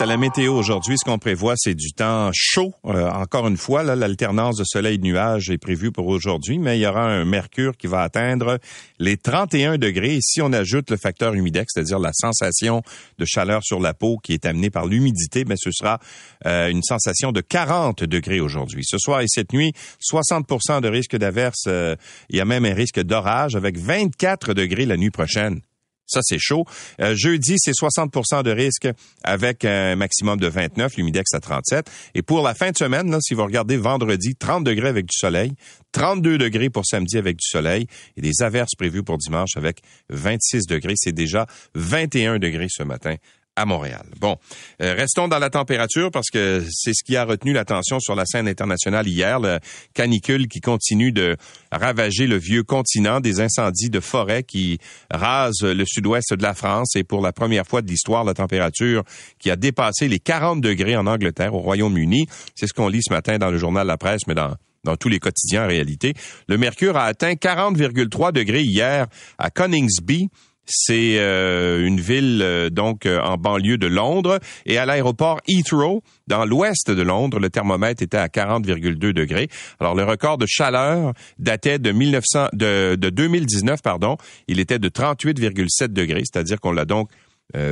À la météo aujourd'hui, ce qu'on prévoit, c'est du temps chaud. Euh, encore une fois, l'alternance de soleil et de nuages est prévue pour aujourd'hui, mais il y aura un mercure qui va atteindre les 31 degrés. Et si on ajoute le facteur humidex, c'est-à-dire la sensation de chaleur sur la peau qui est amenée par l'humidité, mais ben, ce sera euh, une sensation de 40 degrés aujourd'hui. Ce soir et cette nuit, 60% de risque d'averse. Euh, il y a même un risque d'orage avec 24 degrés la nuit prochaine. Ça, c'est chaud. Euh, jeudi, c'est 60% de risque avec un maximum de 29, l'humidex à 37. Et pour la fin de semaine, si vous regardez vendredi, 30 degrés avec du soleil, 32 degrés pour samedi avec du soleil et des averses prévues pour dimanche avec 26 degrés. C'est déjà 21 degrés ce matin à Montréal. Bon, euh, restons dans la température parce que c'est ce qui a retenu l'attention sur la scène internationale hier, le canicule qui continue de ravager le vieux continent, des incendies de forêt qui rasent le sud-ouest de la France et pour la première fois de l'histoire, la température qui a dépassé les 40 degrés en Angleterre, au Royaume-Uni. C'est ce qu'on lit ce matin dans le journal La Presse, mais dans dans tous les quotidiens en réalité. Le mercure a atteint 40,3 degrés hier à Coningsby, c'est euh, une ville euh, donc euh, en banlieue de Londres et à l'aéroport Heathrow dans l'ouest de Londres, le thermomètre était à 40,2 degrés. Alors le record de chaleur datait de 1900 de, de 2019 pardon, il était de 38,7 degrés, c'est-à-dire qu'on l'a donc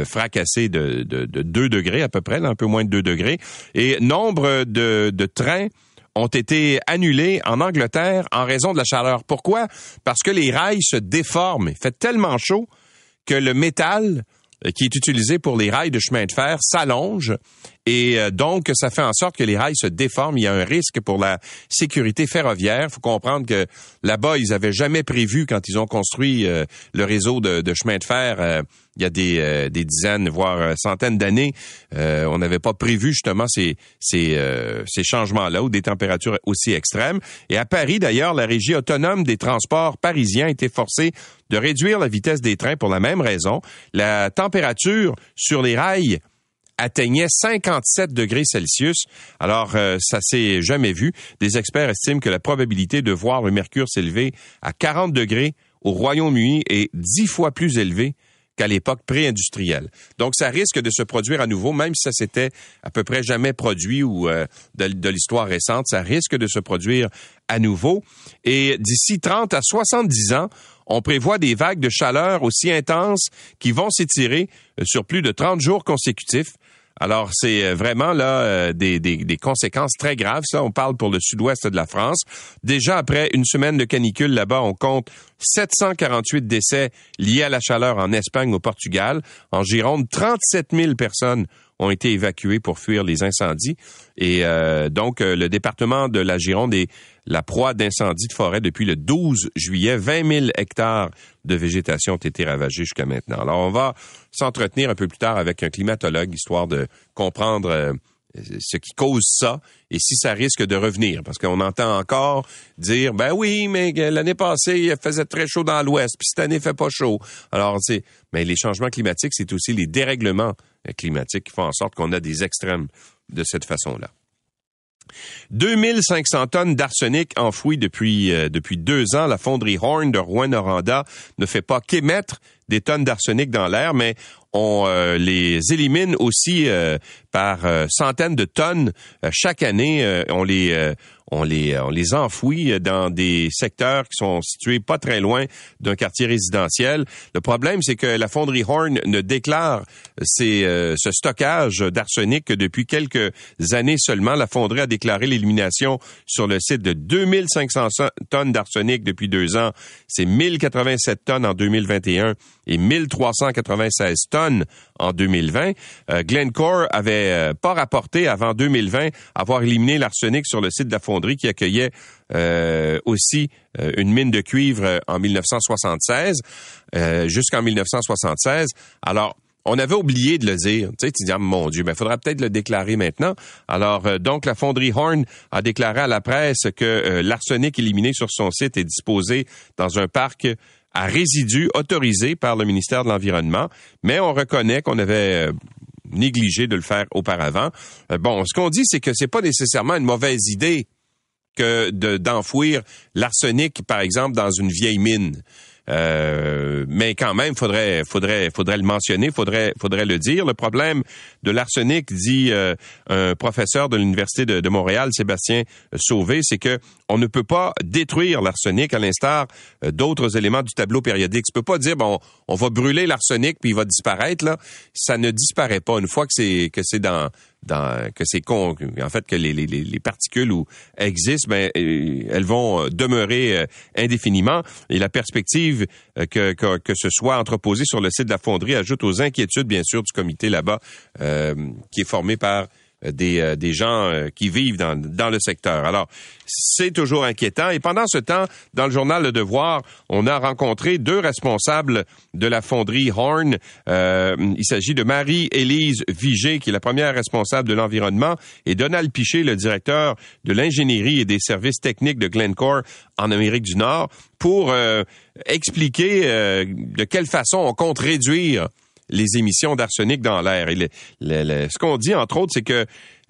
fracassé de, de, de 2 degrés à peu près, un peu moins de 2 degrés. Et nombre de, de trains ont été annulés en Angleterre en raison de la chaleur. Pourquoi? Parce que les rails se déforment. Il fait tellement chaud que le métal euh, qui est utilisé pour les rails de chemin de fer s'allonge et euh, donc ça fait en sorte que les rails se déforment. Il y a un risque pour la sécurité ferroviaire. Faut comprendre que là-bas, ils avaient jamais prévu quand ils ont construit euh, le réseau de, de chemin de fer il y a des, euh, dizaines, voire euh, centaines d'années, euh, on n'avait pas prévu justement ces, ces, ces changements-là ou des températures aussi extrêmes. Et à Paris, d'ailleurs, la régie autonome des transports parisiens été forcée de réduire la vitesse des trains pour la même raison. La température sur les rails atteignait 57 degrés Celsius. Alors, ça s'est jamais vu. Des experts estiment que la probabilité de voir le mercure s'élever à 40 degrés au Royaume-Uni est dix fois plus élevée qu'à l'époque pré-industrielle. Donc, ça risque de se produire à nouveau, même si ça s'était à peu près jamais produit ou euh, de, de l'histoire récente, ça risque de se produire à nouveau. Et d'ici 30 à 70 ans, on prévoit des vagues de chaleur aussi intenses qui vont s'étirer euh, sur plus de 30 jours consécutifs. Alors, c'est euh, vraiment là euh, des, des, conséquences très graves. Ça, on parle pour le sud-ouest de la France. Déjà, après une semaine de canicule là-bas, on compte 748 décès liés à la chaleur en Espagne, au Portugal. En Gironde, 37 000 personnes ont été évacués pour fuir les incendies. Et euh, donc, euh, le département de la Gironde est la proie d'incendies de forêt depuis le 12 juillet. 20 000 hectares de végétation ont été ravagés jusqu'à maintenant. Alors, on va s'entretenir un peu plus tard avec un climatologue, histoire de comprendre... Euh, ce qui cause ça et si ça risque de revenir. Parce qu'on entend encore dire, ben oui, mais l'année passée, il faisait très chaud dans l'Ouest, puis cette année, il fait pas chaud. Alors, c'est, mais les changements climatiques, c'est aussi les dérèglements euh, climatiques qui font en sorte qu'on a des extrêmes de cette façon-là. 2500 tonnes d'arsenic enfouies depuis euh, depuis deux ans. La fonderie Horn de Rouen-Noranda ne fait pas qu'émettre des tonnes d'arsenic dans l'air, mais on euh, les élimine aussi euh, par euh, centaines de tonnes chaque année. on les on les on les enfouit dans des secteurs qui sont situés pas très loin d'un quartier résidentiel. Le problème, c'est que la fonderie Horn ne déclare ces, ce stockage d'arsenic que depuis quelques années seulement. La fonderie a déclaré l'élimination sur le site de 2500 tonnes d'arsenic depuis deux ans. C'est 1087 tonnes en 2021 et 1396 tonnes en 2020. Euh, Glencore avait euh, pas rapporté avant 2020 avoir éliminé l'arsenic sur le site de la fonderie qui accueillait euh, aussi une mine de cuivre en 1976 jusqu'en 1976. Alors on avait oublié de le dire. Tu sais, tu dis, ah, mon Dieu, mais il faudra peut-être le déclarer maintenant. Alors, donc, la fonderie Horn a déclaré à la presse que l'arsenic éliminé sur son site est disposé dans un parc à résidus autorisés par le ministère de l'Environnement, mais on reconnaît qu'on avait euh, négligé de le faire auparavant. Euh, bon, ce qu'on dit, c'est que c'est pas nécessairement une mauvaise idée que d'enfouir l'arsenic, par exemple, dans une vieille mine. Euh, mais quand même, faudrait, faudrait, faudrait le mentionner, faudrait, faudrait le dire. Le problème de l'arsenic, dit euh, un professeur de l'université de, Montréal, Sébastien Sauvé, c'est que on ne peut pas détruire l'arsenic à l'instar euh, d'autres éléments du tableau périodique. Tu peux pas dire bon, on va brûler l'arsenic puis il va disparaître là. Ça ne disparaît pas une fois que c'est que c'est dans que c'est con, en fait que les, les, les particules où existent, ben euh, elles vont demeurer euh, indéfiniment. Et la perspective euh, que, que, que ce soit entreposé sur le site de la fonderie ajoute aux inquiétudes bien sûr du comité là-bas qui est formé par des, euh, des gens euh, qui vivent dans, dans le secteur. Alors, c'est toujours inquiétant. Et pendant ce temps, dans le journal Le Devoir, on a rencontré deux responsables de la fonderie Horn. Euh, il s'agit de Marie-Élise Vigé, qui est la première responsable de l'environnement, et Donald Piché, le directeur de l'ingénierie et des services techniques de Glencore en Amérique du Nord, pour expliquer de quelle façon on compte réduire les émissions d'arsenic dans l'air. Et ce qu'on dit, entre autres, c'est que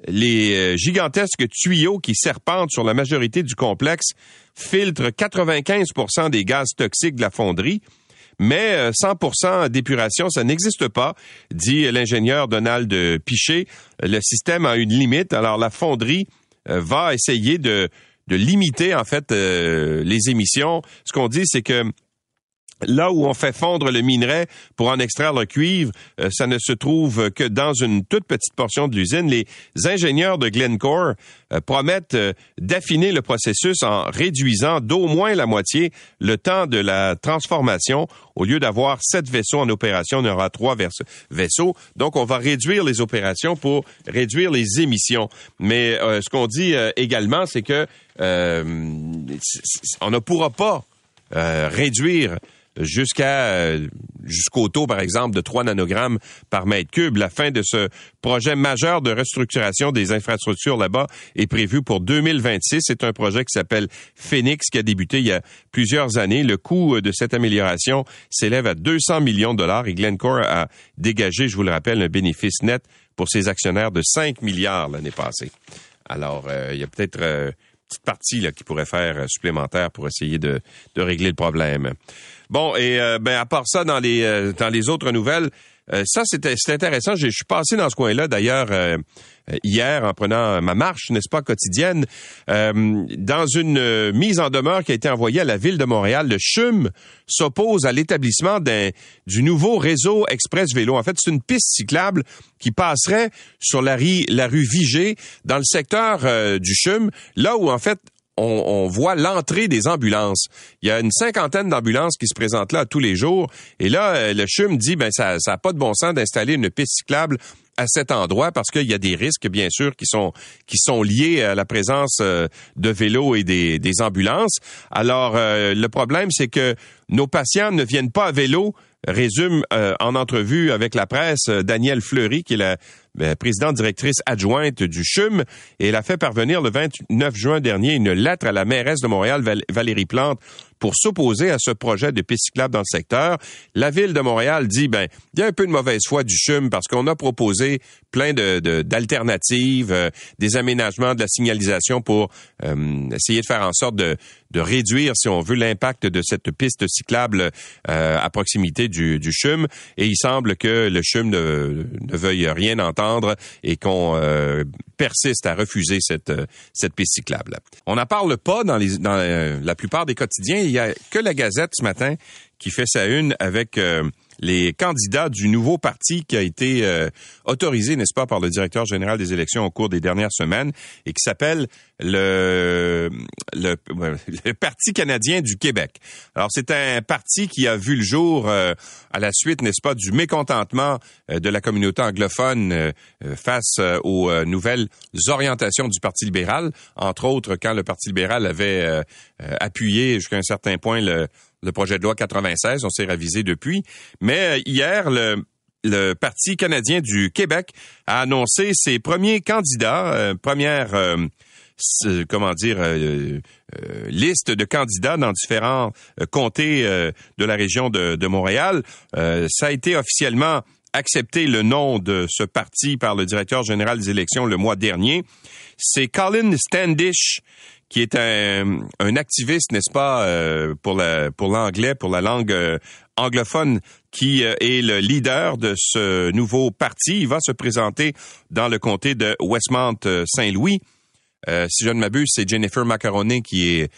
les euh, gigantesques tuyaux qui serpentent sur la majorité du complexe filtrent 95% des gaz toxiques de la fonderie, mais 100% euh, d'épuration, ça n'existe pas, dit l'ingénieur Donald Piché. Le système a une limite, alors la fonderie euh, va essayer de, de limiter en fait les émissions. Ce qu'on dit, c'est que Là où on fait fondre le minerai pour en extraire le cuivre, euh, ça ne se trouve que dans une toute petite portion de l'usine. Les ingénieurs de Glencore euh, promettent euh, d'affiner le processus en réduisant d'au moins la moitié le temps de la transformation. Au lieu d'avoir sept vaisseaux en opération, on aura trois vaisseaux. Donc, on va réduire les opérations pour réduire les émissions. Mais ce qu'on dit également, c'est que on ne pourra pas réduire jusqu'à euh, jusqu'au taux, par exemple, de 3 nanogrammes par mètre cube. La fin de ce projet majeur de restructuration des infrastructures là-bas est prévue pour 2026. C'est un projet qui s'appelle Phoenix, qui a débuté il y a plusieurs années. Le coût de cette amélioration s'élève à 200 millions de dollars et Glencore a dégagé, je vous le rappelle, un bénéfice net pour ses actionnaires de 5 milliards l'année passée. Alors, euh, il y a peut-être... Euh, petite partie là, qui pourrait faire supplémentaire pour essayer de, de régler le problème. Bon, et euh, ben à part ça, dans les euh, dans les autres nouvelles, euh, ça c'était intéressant. Je suis passé dans ce coin-là d'ailleurs hier en prenant ma marche, n'est-ce pas, quotidienne, dans une mise en demeure qui a été envoyée à la ville de Montréal. Le CHUM s'oppose à l'établissement du nouveau réseau Express Vélo. En fait, c'est une piste cyclable qui passerait sur la, rue, la rue Vigée dans le secteur du CHUM, là où en fait on, voit l'entrée des ambulances. Il y a une cinquantaine d'ambulances qui se présentent là tous les jours. Et là, euh, le CHUM dit, ben ça n'a pas de bon sens d'installer une piste cyclable à cet endroit parce qu'il y a des risques, bien sûr, qui sont qui sont liés à la présence euh, de vélos et des, ambulances. Alors, euh, le problème, c'est que nos patients ne viennent pas à vélo, résume en entrevue avec la presse Danielle Fleury, qui est la ben, présidente directrice adjointe du CHUM, et elle a fait parvenir le 29 juin dernier une lettre à la mairesse de Montréal, Valérie Plante, pour s'opposer à ce projet de piste cyclable dans le secteur. La ville de Montréal dit, ben, il y a un peu de mauvaise foi du CHUM parce qu'on a proposé plein de, d'alternatives, euh, des aménagements de la signalisation pour euh, essayer de faire en sorte de, de réduire, si on veut, l'impact de cette piste cyclable euh, à proximité du, du CHUM. Et il semble que le CHUM ne, veuille rien entendre et qu'on persiste à refuser cette, cette piste cyclable. On n'en parle pas dans, dans la plupart des quotidiens il y a que la Gazette ce matin qui fait sa une avec euh, les candidats du nouveau parti qui a été euh, autorisé, n'est-ce pas, par le directeur général des élections au cours des dernières semaines et qui s'appelle le, le, Parti canadien du Québec. Alors, c'est un parti qui a vu le jour euh, à la suite, n'est-ce pas, du mécontentement de la communauté anglophone face aux nouvelles orientations du Parti libéral, entre autres quand le Parti libéral avait appuyé jusqu'à un certain point le projet de loi 96. On s'est ravisé depuis. Mais euh, hier, le, Parti canadien du Québec a annoncé ses premiers candidats, euh, première, euh, comment dire, liste de candidats dans différents comtés de la région de, Montréal. ça a été officiellement accepté le nom de ce parti par le directeur général des élections le mois dernier. C'est Colin Standish qui est un, un activiste, n'est-ce pas, euh, pour la, pour l'anglais, pour la langue euh, anglophone, qui euh, est le leader de ce nouveau parti. Il va se présenter dans le comté de Westmount-Saint-Louis. Si je ne m'abuse, c'est Jennifer Macaroni qui est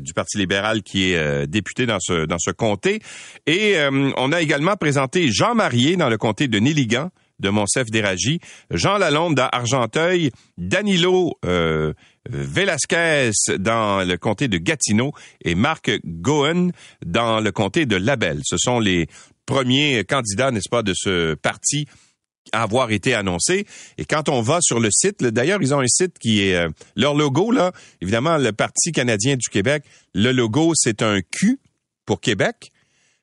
du Parti libéral qui est député dans ce dans ce comté. Et on a également présenté Jean Marié dans le comté de Néligan de Monsef d'Éragie, Jean Lalonde d'Argenteuil, Danilo euh, Velasquez dans le comté de Gatineau et Marc Goen dans le comté de Labelle. Ce sont les premiers candidats, n'est-ce pas, de ce parti avoir été annoncé. Et quand on va sur le site, d'ailleurs, ils ont un site qui est euh, leur logo là. Évidemment, le Parti canadien du Québec, le logo c'est un Q pour Québec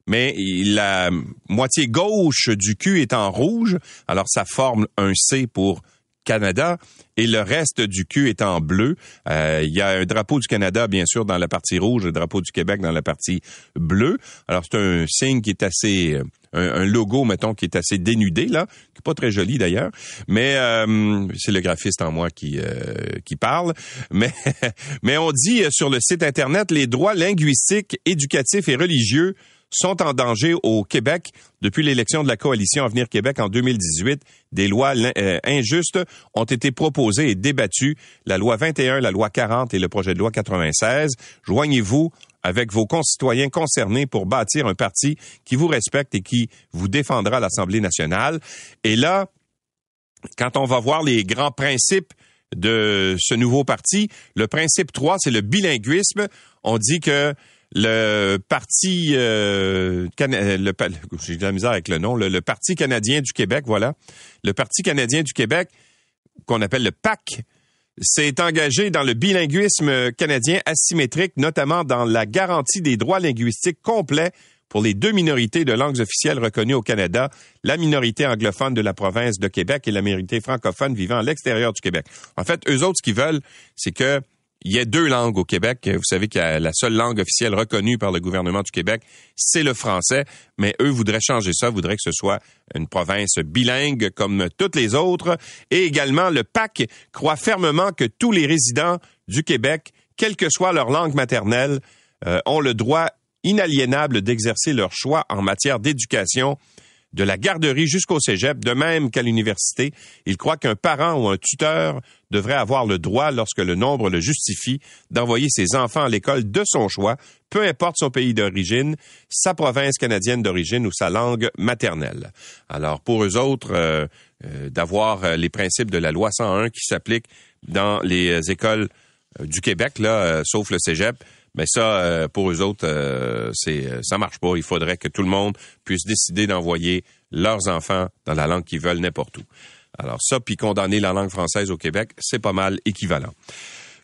mais la moitié gauche du cul est en rouge, alors ça forme un C pour Canada et le reste du cul est en bleu. Euh, il y a un drapeau du Canada, bien sûr, dans la partie rouge, le drapeau du Québec dans la partie bleue. Alors, c'est un signe qui est assez... Euh, un, logo, mettons, qui est assez dénudé, là, qui est pas très joli d'ailleurs, mais euh, c'est le graphiste en moi qui qui parle. Mais mais on dit sur le site internet les droits linguistiques, éducatifs et religieux sont en danger au Québec depuis l'élection de la coalition Avenir Québec en 2018. Des lois euh, injustes ont été proposées et débattues. La loi 21, la loi 40 et le projet de loi 96. Joignez-vous avec vos concitoyens concernés pour bâtir un parti qui vous respecte et qui vous défendra à l'Assemblée nationale. Et là, quand on va voir les grands principes de ce nouveau parti, le principe 3, c'est le bilinguisme. On dit que le parti euh, euh j'ai de la misère avec le nom, le, Parti canadien du Québec, voilà. Le Parti canadien du Québec, qu'on appelle le PAC, s'est engagé dans le bilinguisme canadien asymétrique, notamment dans la garantie des droits linguistiques complets pour les deux minorités de langues officielles reconnues au Canada, la minorité anglophone de la province de Québec et la minorité francophone vivant à l'extérieur du Québec. En fait, eux autres, ce qu'ils veulent, c'est que il y a deux langues au Québec. Vous savez que la seule langue officielle reconnue par le gouvernement du Québec, c'est le français. Mais eux voudraient changer ça, voudraient que ce soit une province bilingue comme toutes les autres. Et également, le PAC croit fermement que tous les résidents du Québec, quelle que soit leur langue maternelle, euh, ont le droit inaliénable d'exercer leur choix en matière d'éducation de la garderie jusqu'au cégep, de même qu'à l'université. Il croit qu'un parent ou un tuteur devrait avoir le droit, lorsque le nombre le justifie, d'envoyer ses enfants à l'école de son choix, peu importe son pays d'origine, sa province canadienne d'origine ou sa langue maternelle. Alors, pour eux autres, euh, euh, d'avoir euh, les principes de la loi 101 qui s'appliquent dans les écoles du Québec, là, sauf le cégep, mais ça, euh, pour eux autres, euh, c'est euh, ça marche pas. Il faudrait que tout le monde puisse décider d'envoyer leurs enfants dans la langue qu'ils veulent n'importe où. Alors ça, puis condamner la langue française au Québec, c'est pas mal équivalent.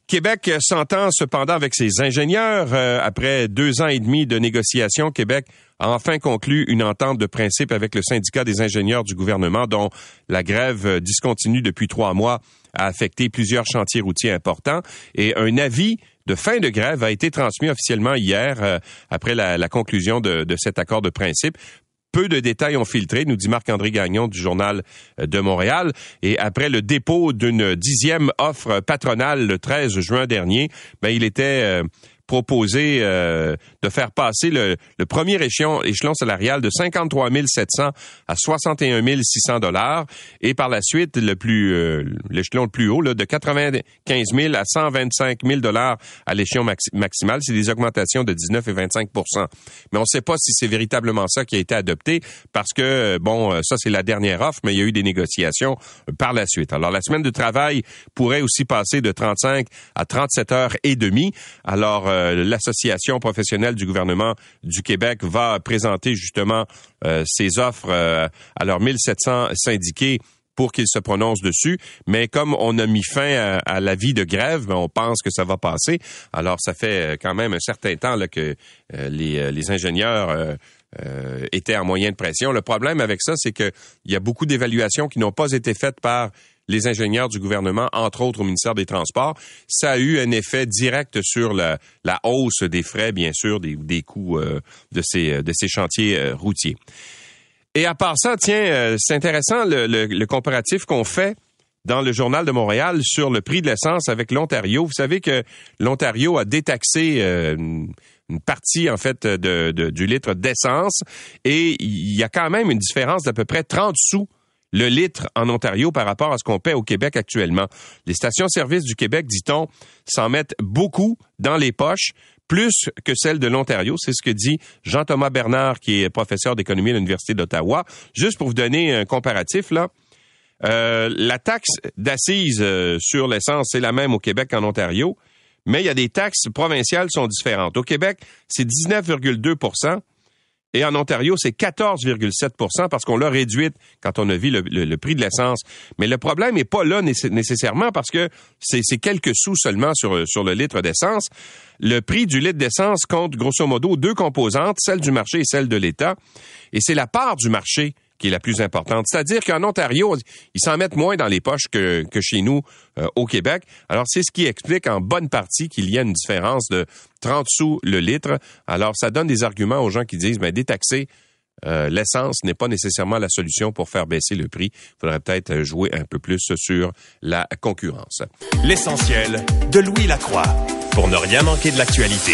Québec s'entend cependant avec ses ingénieurs. après deux ans et demi de négociations, Québec a enfin conclu une entente de principe avec le syndicat des ingénieurs du gouvernement dont la grève discontinue depuis trois mois a affecté plusieurs chantiers routiers importants et un avis de fin de grève a été transmis officiellement hier euh, après la, conclusion de, cet accord de principe peu de détails ont filtré, nous dit Marc-André Gagnon du Journal de Montréal. Et après le dépôt d'une dixième offre patronale le 13 juin dernier, ben, il était euh, proposé euh, de faire passer le, premier échelon, salarial de 53 700 à 61 600 dollars et par la suite le plus euh, l'échelon le plus haut là, de 95 000 à 125 000 dollars à l'échelon maximal. C'est des augmentations de 19 et 25% Mais on ne sait pas si c'est véritablement ça qui a été adopté parce que bon, ça c'est la dernière offre, mais il y a eu des négociations par la suite. Alors la semaine de travail pourrait aussi passer de 35 à 37 heures et demie. Alors euh, euh, l'association professionnelle du gouvernement du Québec va présenter justement euh, ses offres euh, à leurs 1700 syndiqués pour qu'ils se prononcent dessus. Mais comme on a mis fin à, la vie de grève, on pense que ça va passer. Alors, ça fait quand même un certain temps que les, ingénieurs étaient en moyen de pression. Le problème avec ça, c'est qu'il y a beaucoup d'évaluations qui n'ont pas été faites par les ingénieurs du gouvernement, entre autres au ministère des Transports. Ça a eu un effet direct sur la, hausse des frais, bien sûr, des, des coûts euh, de, ces, de ces chantiers euh, routiers. Et à part ça, tiens, euh, c'est intéressant le, le comparatif qu'on fait dans le journal de Montréal sur le prix de l'essence avec l'Ontario. Vous savez que l'Ontario a détaxé euh, une partie en fait de, du litre d'essence et il y a quand même une différence d'à peu près 30 sous le litre en Ontario par rapport à ce qu'on paie au Québec actuellement. Les stations-service du Québec, dit-on, s'en mettent beaucoup dans les poches, plus que celles de l'Ontario. C'est ce que dit Jean-Thomas Bernard, qui est professeur d'économie à l'Université d'Ottawa. Juste pour vous donner un comparatif, là, euh, la taxe d'assises euh, sur l'essence, c'est la même au Québec qu'en Ontario, mais il y a des taxes provinciales qui sont différentes. Au Québec, c'est 19,2 et en Ontario, c'est 14,7% parce qu'on l'a réduite quand on a vu le, prix de l'essence. Mais le problème n'est pas là nécessairement parce que c'est quelques sous seulement sur, sur le litre d'essence. Le prix du litre d'essence compte grosso modo deux composantes, celle du marché et celle de l'État. Et c'est la part du marché qui est la plus importante. C'est-à-dire qu'en Ontario, ils s'en mettent moins dans les poches que, que chez nous euh, au Québec. Alors, c'est ce qui explique en bonne partie qu'il y a une différence de 30 sous le litre. Alors, ça donne des arguments aux gens qui disent, ben, détaxer euh, l'essence n'est pas nécessairement la solution pour faire baisser le prix. Il faudrait peut-être jouer un peu plus sur la concurrence. L'essentiel de Louis Lacroix pour ne rien manquer de l'actualité.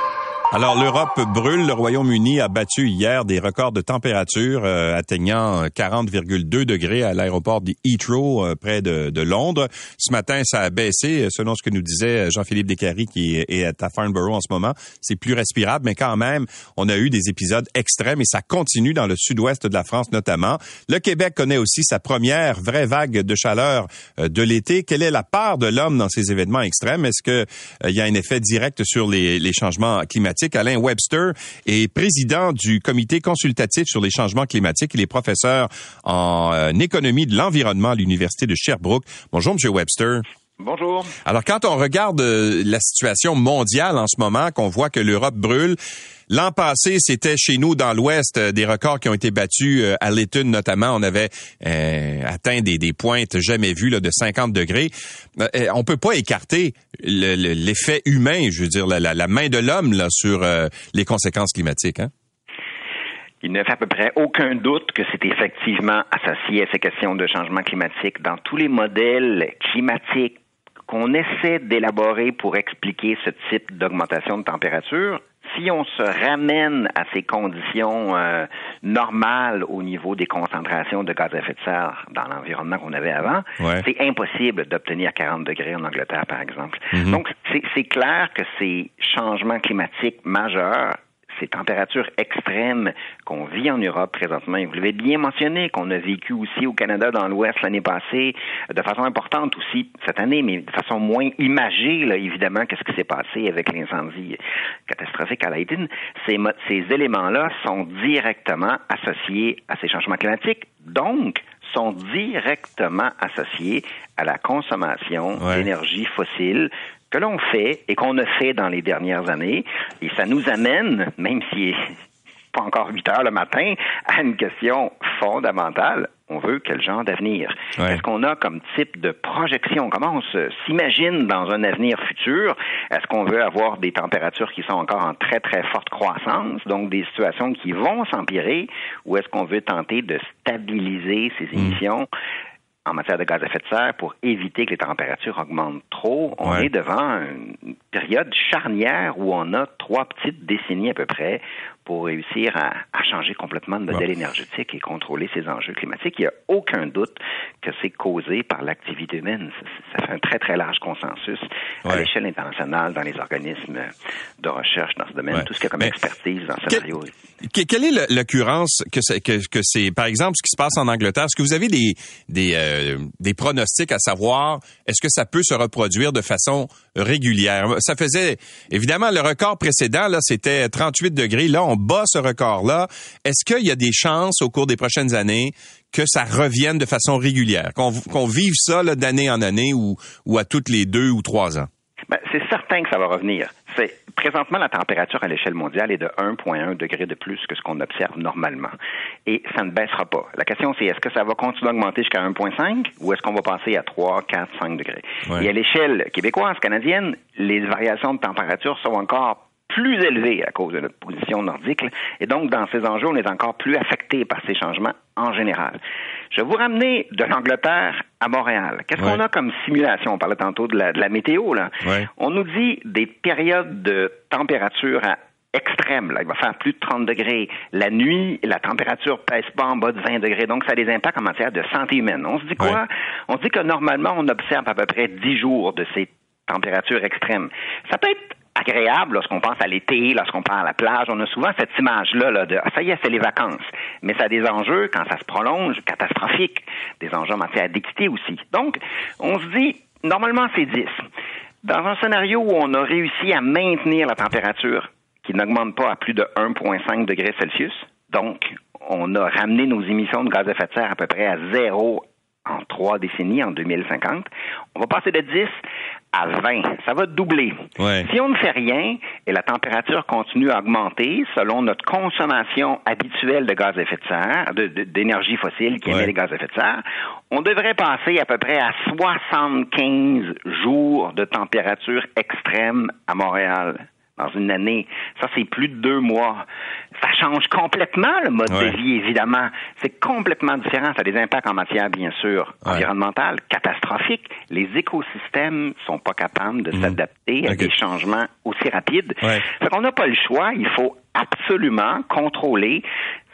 Alors l'Europe brûle. Le Royaume-Uni a battu hier des records de température euh, atteignant 40,2 degrés à l'aéroport de euh, près de, Londres. Ce matin, ça a baissé selon ce que nous disait Jean-Philippe Descaries qui est à Farnborough en ce moment. C'est plus respirable, mais quand même, on a eu des épisodes extrêmes et ça continue dans le sud-ouest de la France notamment. Le Québec connaît aussi sa première vraie vague de chaleur euh, de l'été. Quelle est la part de l'homme dans ces événements extrêmes? Est-ce que il y a un effet direct sur les, les changements climatiques? Alain Webster est président du comité consultatif sur les changements climatiques. Il est professeur en euh, économie de l'environnement à l'Université de Sherbrooke. Bonjour, Monsieur Webster. Bonjour. Alors, quand on regarde euh, la situation mondiale en ce moment, qu'on voit que l'Europe brûle, L'an passé, c'était chez nous dans l'Ouest euh, des records qui ont été battus euh, à l'étude notamment. On avait atteint des, pointes jamais vues là, de 50 degrés. on peut pas écarter l'effet humain, je veux dire, la, main de l'homme là sur les conséquences climatiques. Hein? Il ne fait à peu près aucun doute que c'est effectivement associé à ces questions de changement climatique dans tous les modèles climatiques qu'on essaie d'élaborer pour expliquer ce type d'augmentation de température, si on se ramène à ces conditions euh, normales au niveau des concentrations de gaz à effet de serre dans l'environnement qu'on avait avant, c'est impossible d'obtenir 40 degrés en Angleterre, par exemple. Mm-hmm. Donc, c'est clair que ces changements climatiques majeurs ces températures extrêmes qu'on vit en Europe présentement, et vous l'avez bien mentionné, qu'on a vécu aussi au Canada dans l'Ouest l'année passée, de façon importante aussi cette année, mais de façon moins imagée, là, évidemment, qu'est-ce qui s'est passé avec l'incendie catastrophique à Leiden. Ces, ces éléments-là sont directement associés à ces changements climatiques, donc sont directement associés à la consommation d'énergie fossile que l'on fait et qu'on a fait dans les dernières années. Et ça nous amène, même si pas encore 8 heures le matin, à une question fondamentale. On veut quel genre d'avenir? Est-ce qu'on a comme type de projection? Comment on s'imagine dans un avenir futur? Est-ce qu'on veut avoir des températures qui sont encore en très, très forte croissance, donc des situations qui vont s'empirer, ou est-ce qu'on veut tenter de stabiliser ces hmm. émissions? En matière de gaz à effet de serre pour éviter que les températures augmentent trop. On est devant une période charnière où on a trois petites décennies à peu près pour réussir à, changer complètement de modèle énergétique et contrôler ces enjeux climatiques. Il n'y a aucun doute que c'est causé par l'activité humaine. Ça, fait un très, très large consensus à l'échelle internationale dans les organismes de recherche dans ce domaine, tout ce qu'il y a comme expertise dans ce scénario. Quelle est l'occurrence que c'est, que, que c'est, par exemple, ce qui se passe en Angleterre? Est-ce que vous avez des, des, euh, des pronostics à savoir? Est-ce que ça peut se reproduire de façon régulière? Ça faisait, évidemment, le record précédent, là, c'était 38 degrés. Là, on bat ce record-là. Est-ce qu'il y a des chances au cours des prochaines années que ça revienne de façon régulière, qu'on, vive ça d'année en année ou, ou à toutes les deux ou trois ans? Ben, c'est certain que ça va revenir. C'est présentement la température à l'échelle mondiale est de 1,1 degré de plus que ce qu'on observe normalement, et ça ne baissera pas. La question c'est est-ce que ça va continuer à augmenter jusqu'à 1,5 ou est-ce qu'on va passer à 3, 4, 5 degrés? Et à l'échelle québécoise, canadienne, les variations de température sont encore plus élevées à cause de notre position nordique. Et donc, dans ces enjeux, on est encore plus affecté par ces changements en général. Je vais vous ramener de l'Angleterre à Montréal. Qu'est-ce qu'on a comme simulation? On parlait tantôt de la, météo. Là. On nous dit des périodes de température à extrême. Là. Il va faire plus de 30 degrés. La nuit, la température pèse pas en bas de 20 degrés. Donc, ça a des impacts en matière de santé humaine. On se dit quoi? On se dit que normalement, on observe à peu près 10 jours de ces températures extrêmes. Ça peut être agréable lorsqu'on pense à l'été, lorsqu'on part à la plage. On a souvent cette image-là là, de ah, ça y est, c'est les vacances. Mais ça a des enjeux, quand ça se prolonge, catastrophiques, des enjeux en matière d'équité aussi. Donc, on se dit, normalement, c'est 10. Dans un scénario où on a réussi à maintenir la température qui n'augmente pas à plus de 1,5 degrés Celsius, donc on a ramené nos émissions de gaz à effet de serre à peu près à zéro en trois décennies, en 2050. On va passer de 10 à 20. Ça va doubler. Si on ne fait rien et la température continue à augmenter selon notre consommation habituelle de gaz à effet de serre, d'énergie fossile qui émet les gaz à effet de serre, on devrait passer à peu près à 75 jours de température extrême à Montréal dans une année. Ça, c'est plus de deux mois. Ça change complètement le mode de vie, évidemment. C'est complètement différent. Ça a des impacts en matière, bien sûr, environnementale, catastrophique. Les écosystèmes sont pas capables de mhm. s'adapter à des changements aussi rapides. Fait qu'on n'a pas le choix. Il faut absolument contrôler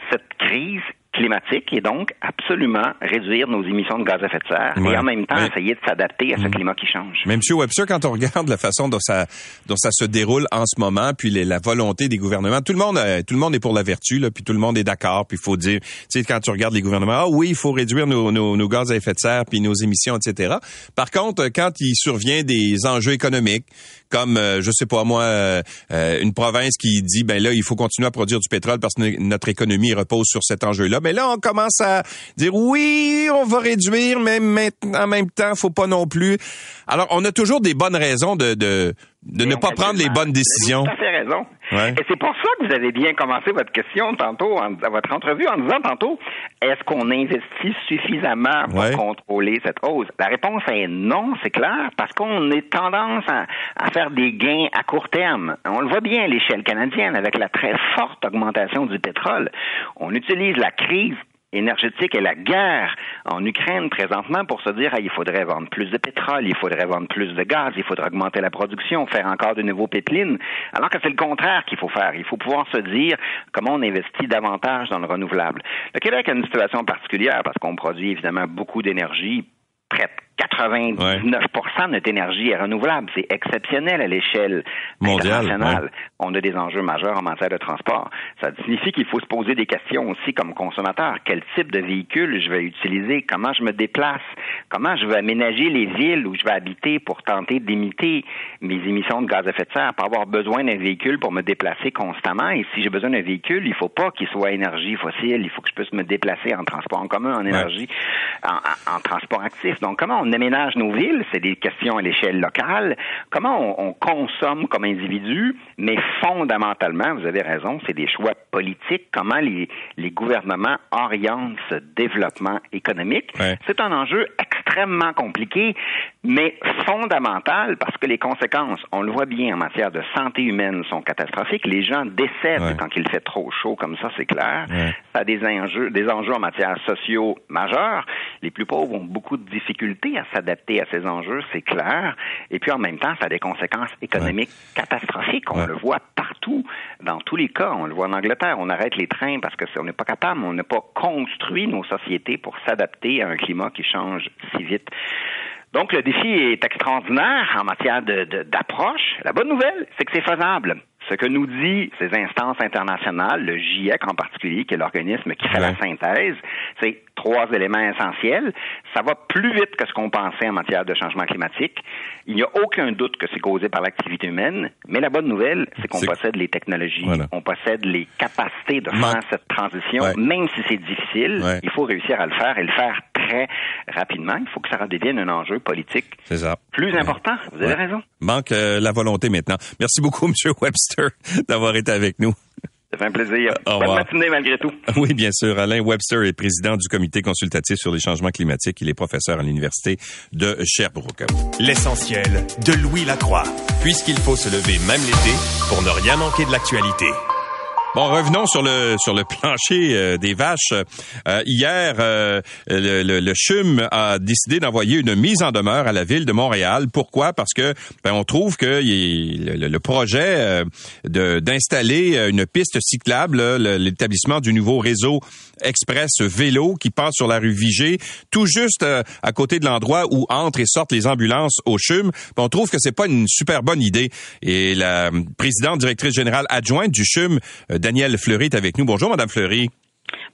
cette crise climatique et donc absolument réduire nos émissions de gaz à effet de serre et en même temps essayer de s'adapter à ce mm. climat qui change. Mais M. Webster, quand on regarde la façon dont ça, dont ça se déroule en ce moment, puis la volonté des gouvernements, tout le monde, euh, tout le monde est pour la vertu, là, puis tout le monde est d'accord, puis il faut dire, tu sais, quand tu regardes les gouvernements, ah oui, il faut réduire nos, nos, nos, gaz à effet de serre, puis nos émissions, etc. Par contre, quand il survient des enjeux économiques, comme euh, je sais pas moi euh, euh, une province qui dit ben là il faut continuer à produire du pétrole parce que notre économie repose sur cet enjeu-là. Mais là on commence à dire oui, on va réduire mais maintenant en même temps, faut pas non plus. Alors on a toujours des bonnes raisons de de, de ne pas prendre les bonnes décisions. Vous avez raison. Et c'est pour ça que vous avez bien commencé votre question tantôt, en, votre entrevue, en disant tantôt, est-ce qu'on investit suffisamment pour contrôler cette hausse? La réponse est non, c'est clair, parce qu'on est tendance à, à, faire des gains à court terme. On le voit bien à l'échelle canadienne avec la très forte augmentation du pétrole. On utilise la crise énergétique et la guerre en Ukraine présentement pour se dire il faudrait vendre plus de pétrole, il faudrait vendre plus de gaz, il faudrait augmenter la production, faire encore de nouveaux pipelines, alors que c'est le contraire qu'il faut faire. Il faut pouvoir se dire comment on investit davantage dans le renouvelable. Le Québec a une situation particulière parce qu'on produit évidemment beaucoup d'énergie près 99 de notre énergie est renouvelable. C'est exceptionnel à l'échelle internationale. On a des enjeux majeurs en matière de transport. Ça signifie qu'il faut se poser des questions aussi comme consommateur. Quel type de véhicule je vais utiliser? Comment je me déplace? Comment je vais aménager les villes où je vais habiter pour tenter d'imiter mes émissions de gaz à effet de serre, pas avoir besoin d'un véhicule pour me déplacer constamment. Et si j'ai besoin d'un véhicule, il faut pas qu'il soit énergie fossile. Il faut que je puisse me déplacer en transport en commun, en énergie, en, transport actif. Donc, comment on aménage nos villes, c'est des questions à l'échelle locale. Comment on, consomme comme individu, mais fondamentalement, vous avez raison, c'est des choix politiques. Comment les, les gouvernements orientent ce développement économique? C'est un enjeu extrêmement compliqué, mais fondamental parce que les conséquences, on le voit bien en matière de santé humaine, sont catastrophiques. Les gens décèdent quand il fait trop chaud, comme ça, c'est clair. Ça a des enjeux, des enjeux en matière sociaux majeurs. Les plus pauvres ont beaucoup de difficultés à s'adapter à ces enjeux, c'est clair. Et puis en même temps, ça a des conséquences économiques catastrophiques. On le voit partout, dans tous les cas. On le voit en Angleterre. On arrête les trains parce que on n'est pas capable, on n'a pas construit nos sociétés pour s'adapter à un climat qui change si vite. Donc, le défi est extraordinaire en matière d'approche. La bonne nouvelle, c'est que c'est faisable. Ce que nous dit ces instances internationales, le GIEC en particulier, qui est l'organisme qui fait la synthèse, c'est trois éléments essentiels. Ça va plus vite que ce qu'on pensait en matière de changement climatique. Il n'y a aucun doute que c'est causé par l'activité humaine, mais la bonne nouvelle, c'est qu'on possède les technologies, on possède les capacités de faire cette transition, même si c'est difficile, il faut réussir à le faire et le faire très rapidement. Il faut que ça redevienne un enjeu politique ça. plus important. Vous avez raison. Manque euh, la volonté maintenant. Merci beaucoup, M. Webster, d'avoir été avec nous. Ça fait un plaisir. Bonne matinée malgré tout. Oui, bien sûr. Alain Webster est président du comité consultatif sur les changements climatiques. Il est professeur à l'Université de Sherbrooke. L'essentiel de Louis Lacroix. Puisqu'il faut se lever même l'été pour ne rien manquer de l'actualité. Bon, revenons sur le sur le plancher euh, des vaches. Euh, hier, euh, le, le, CHUM a décidé d'envoyer une mise en demeure à la ville de Montréal. Pourquoi? Parce que ben, on trouve que le, le, projet de d'installer une piste cyclable, l'établissement du nouveau réseau express vélo qui passe sur la rue Vigée, tout juste à côté de l'endroit où entrent et sortent les ambulances au CHUM. Ben, on trouve que c'est pas une super bonne idée. Et la présidente directrice générale adjointe du CHUM Danielle Fleury est avec nous. Bonjour, Madame Fleury.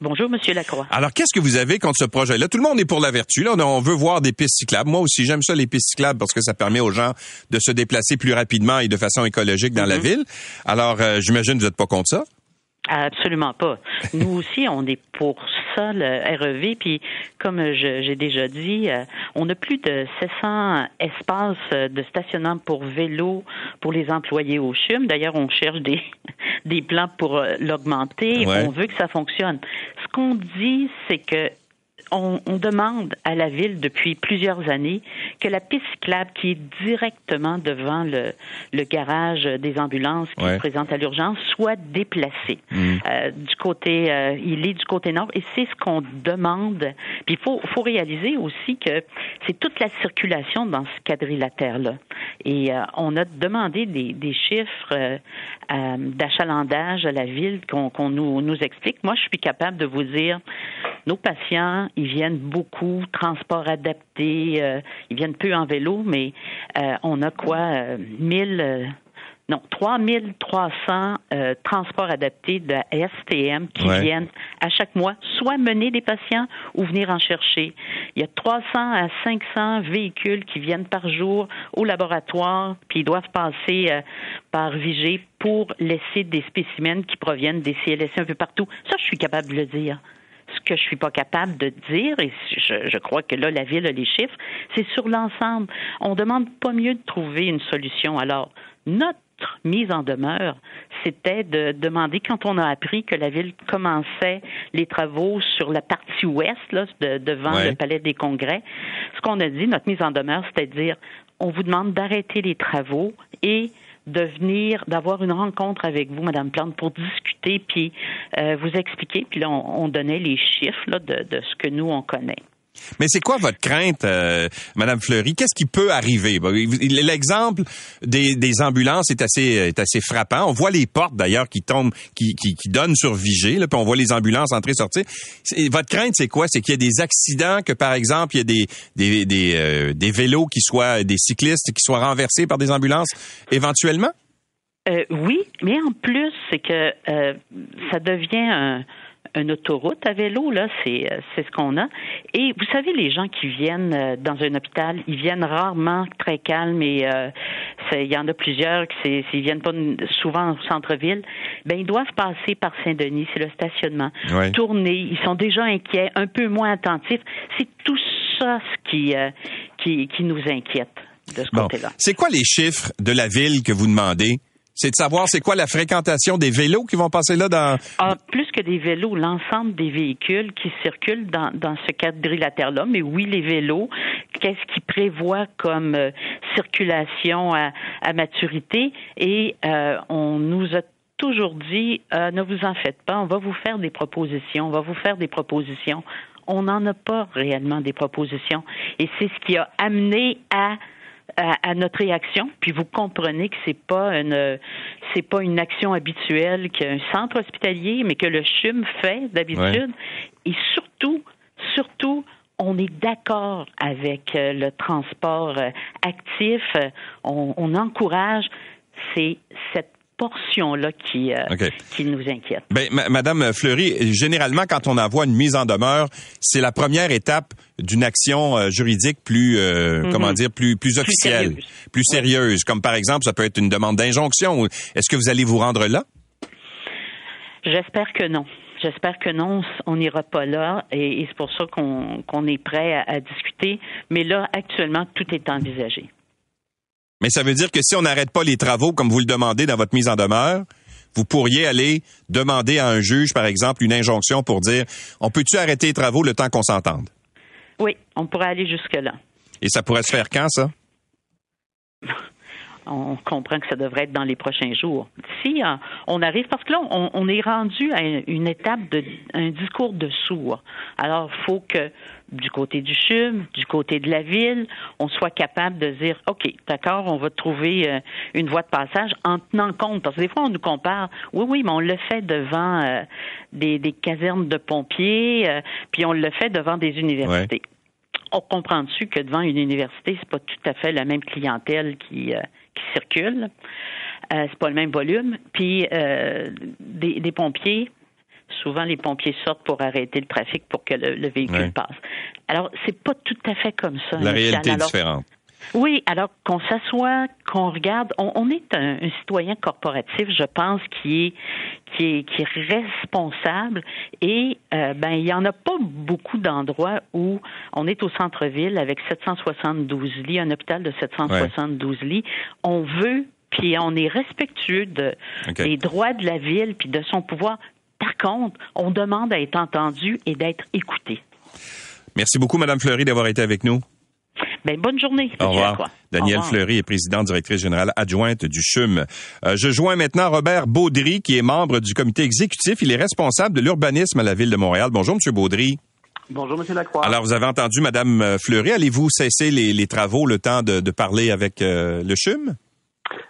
Bonjour, Monsieur Lacroix. Alors, qu'est-ce que vous avez contre ce projet-là? Tout le monde est pour la vertu. Là, on veut voir des pistes cyclables. Moi aussi, j'aime ça, les pistes cyclables, parce que ça permet aux gens de se déplacer plus rapidement et de façon écologique dans la mm-hmm. ville. Alors, euh, j'imagine que vous n'êtes pas contre ça? Absolument pas. Nous aussi, on est pour ça, le REV. Puis, comme j'ai déjà dit, euh, on a plus de 700 espaces de stationnement pour vélo pour les employés au CHUM. D'ailleurs, on cherche des, des plans pour euh, l'augmenter. On veut que ça fonctionne. Ce qu'on dit, c'est que on, demande à la ville depuis plusieurs années que la piste cyclable qui est directement devant le, le garage des ambulances qui se présentent à l'urgence soit déplacée. Mm. Euh, du côté, euh, il est du côté nord et c'est ce qu'on demande. Puis il faut, faut réaliser aussi que c'est toute la circulation dans ce quadrilatère-là. Et euh, on a demandé des, des chiffres d'achalandage à la ville qu'on nous, nous explique. Moi, je suis capable de vous dire nos patients, ils viennent beaucoup, transport adapté, euh, ils viennent peu en vélo, mais euh, on a quoi, euh, 1000, euh, non, 3300 euh, transports adaptés de STM qui viennent à chaque mois soit mener des patients ou venir en chercher. Il y a 300 à 500 véhicules qui viennent par jour au laboratoire, puis ils doivent passer par Vigée pour laisser des spécimens qui proviennent des CLSC un peu partout. Ça, je suis capable de le dire. Que je suis pas capable de dire, et je, je crois que là, la ville a les chiffres, c'est sur l'ensemble. On demande pas mieux de trouver une solution. Alors, notre mise en demeure, c'était de demander, quand on a appris que la ville commençait les travaux sur la partie ouest, là, devant le palais des congrès, ce qu'on a dit, notre mise en demeure, c'était de dire, on vous demande d'arrêter les travaux et de venir, d'avoir une rencontre avec vous, Madame Plante, pour discuter puis euh, vous expliquer. Puis là, on, donnait les chiffres là, de, de ce que nous, on connaît. Mais c'est quoi votre crainte, euh, Madame Fleury? Qu'est-ce qui peut arriver? L'exemple des, ambulances est assez frappant. On voit les portes d'ailleurs qui tombent, qui, donnent sur Vigée, puis on voit les ambulances entrer sortir. Votre crainte, c'est quoi? C'est qu'il y a des accidents, que par exemple il y a des euh, vélos qui soient des cyclistes qui soient renversés par des ambulances éventuellement? Euh, Oui, mais en plus c'est que euh, ça devient un une autoroute à vélo, là, c'est, euh, c'est ce qu'on a. Et vous savez, les gens qui viennent euh, dans un hôpital, ils viennent rarement très calmes et euh, il y en a plusieurs qui s'ils viennent pas souvent au centre-ville, ben ils doivent passer par Saint-Denis, c'est le stationnement, tourner, ils sont déjà inquiets, un peu moins attentifs. C'est tout ça ce qui, qui, qui nous inquiète de ce côté-là. C'est quoi les chiffres de la ville que vous demandez? C'est de savoir c'est quoi la fréquentation des vélos qui vont passer là dans. Ah, plus que des vélos, l'ensemble des véhicules qui circulent dans, dans ce quadrilatère-là. Mais oui, les vélos, qu'est-ce qui prévoit comme euh, circulation à, à, maturité? Et euh, on nous a toujours dit euh, ne vous en faites pas, on va vous faire des propositions, on va vous faire des propositions. On n'en a pas réellement des propositions. Et c'est ce qui a amené à à, notre réaction, puis vous comprenez que c'est pas une c'est pas une action habituelle qu'un centre hospitalier, mais que le CHUM fait d'habitude. Et surtout, surtout, on est d'accord avec euh, le transport euh, actif. On, on encourage c'est cette portion-là qui, euh, qui nous inquiète. Ben, Madame Fleury, généralement, quand on envoie une mise en demeure, c'est la première étape d'une action euh, juridique plus, euh, mhm. comment dire, plus, plus officielle, plus sérieuse. Comme par exemple, ça peut être une demande d'injonction. Est-ce que vous allez vous rendre là? J'espère que non. J'espère que non, on n'ira pas là et, c'est pour ça qu'on est prêt à, discuter. Mais là, actuellement, tout est envisagé. Mais ça veut dire que si on n'arrête pas les travaux comme vous le demandez dans votre mise en demeure, vous pourriez aller demander à un juge, par exemple, une injonction pour dire on peut-tu arrêter les travaux le temps qu'on s'entende? Oui, on pourrait aller jusque-là. Et ça pourrait se faire quand, ça? on comprend que ça devrait être dans les prochains jours. Si euh, on arrive, parce que là, on, est rendu à une étape de un discours de sourd. Alors, il faut que du côté du CHUM, du côté de la ville, on soit capable de dire, OK, d'accord, on va trouver euh, une voie de passage en tenant compte. Parce que des fois, on nous compare, oui, oui, mais on le fait devant euh, des, casernes de pompiers, puis on le fait devant des universités. On comprend dessus que devant une université, c'est pas tout à fait la même clientèle qui qui circulent. Euh, c'est pas le même volume. Puis euh, des, pompiers, souvent les pompiers sortent pour arrêter le trafic pour que le, véhicule passe. Alors, c'est pas tout à fait comme ça. La réalité est différente. Oui, alors qu'on s'assoit, qu'on regarde, on, est un, citoyen corporatif, je pense, qui est qui est, qui est responsable et euh, ben il y en a pas beaucoup d'endroits où on est au centre-ville avec 772 lits, un hôpital de 772 lits. On veut puis on est respectueux de, des droits de la ville puis de son pouvoir. Par contre, on demande à être entendu et d'être écouté. Merci beaucoup, Madame Fleury, d'avoir été avec nous. Ben, bonne journée. Au revoir. Danielle Fleury est présidente directrice générale adjointe du CHUM. Euh, je joins maintenant Robert Baudry, qui est membre du comité exécutif. Il est responsable de l'urbanisme à la Ville de Montréal. Bonjour, Monsieur Baudry. Bonjour, Monsieur Lacroix. Alors, vous avez entendu Madame euh, Fleury. Allez-vous cesser les, travaux le temps de, parler avec euh, le CHUM?